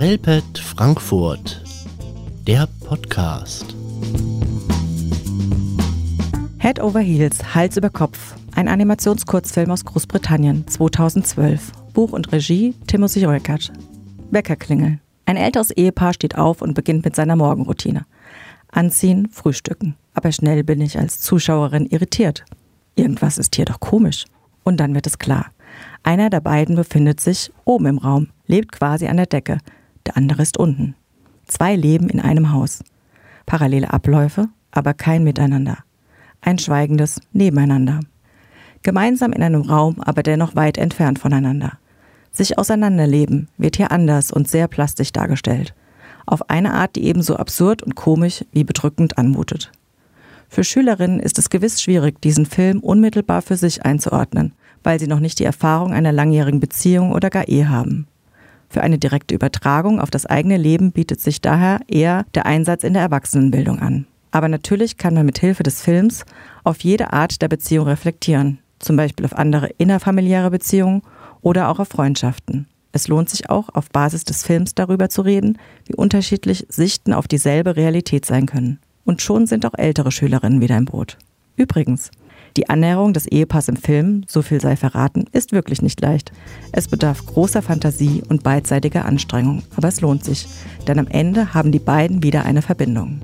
Relpet Frankfurt, der Podcast. Head Over Heels, Hals über Kopf. Ein Animationskurzfilm aus Großbritannien, 2012. Buch und Regie Timothy Röckert. Weckerklingel. Ein älteres Ehepaar steht auf und beginnt mit seiner Morgenroutine. Anziehen, frühstücken. Aber schnell bin ich als Zuschauerin irritiert. Irgendwas ist hier doch komisch. Und dann wird es klar. Einer der beiden befindet sich oben im Raum, lebt quasi an der Decke. Der andere ist unten. Zwei leben in einem Haus. Parallele Abläufe, aber kein Miteinander. Ein schweigendes Nebeneinander. Gemeinsam in einem Raum, aber dennoch weit entfernt voneinander. Sich auseinanderleben wird hier anders und sehr plastisch dargestellt. Auf eine Art, die ebenso absurd und komisch wie bedrückend anmutet. Für Schülerinnen ist es gewiss schwierig, diesen Film unmittelbar für sich einzuordnen, weil sie noch nicht die Erfahrung einer langjährigen Beziehung oder gar Ehe haben. Für eine direkte Übertragung auf das eigene Leben bietet sich daher eher der Einsatz in der Erwachsenenbildung an. Aber natürlich kann man mit Hilfe des Films auf jede Art der Beziehung reflektieren, zum Beispiel auf andere innerfamiliäre Beziehungen oder auch auf Freundschaften. Es lohnt sich auch, auf Basis des Films darüber zu reden, wie unterschiedlich Sichten auf dieselbe Realität sein können. Und schon sind auch ältere Schülerinnen wieder im Boot. Übrigens, die Annäherung des Ehepaars im Film, so viel sei verraten, ist wirklich nicht leicht. Es bedarf großer Fantasie und beidseitiger Anstrengung, aber es lohnt sich, denn am Ende haben die beiden wieder eine Verbindung.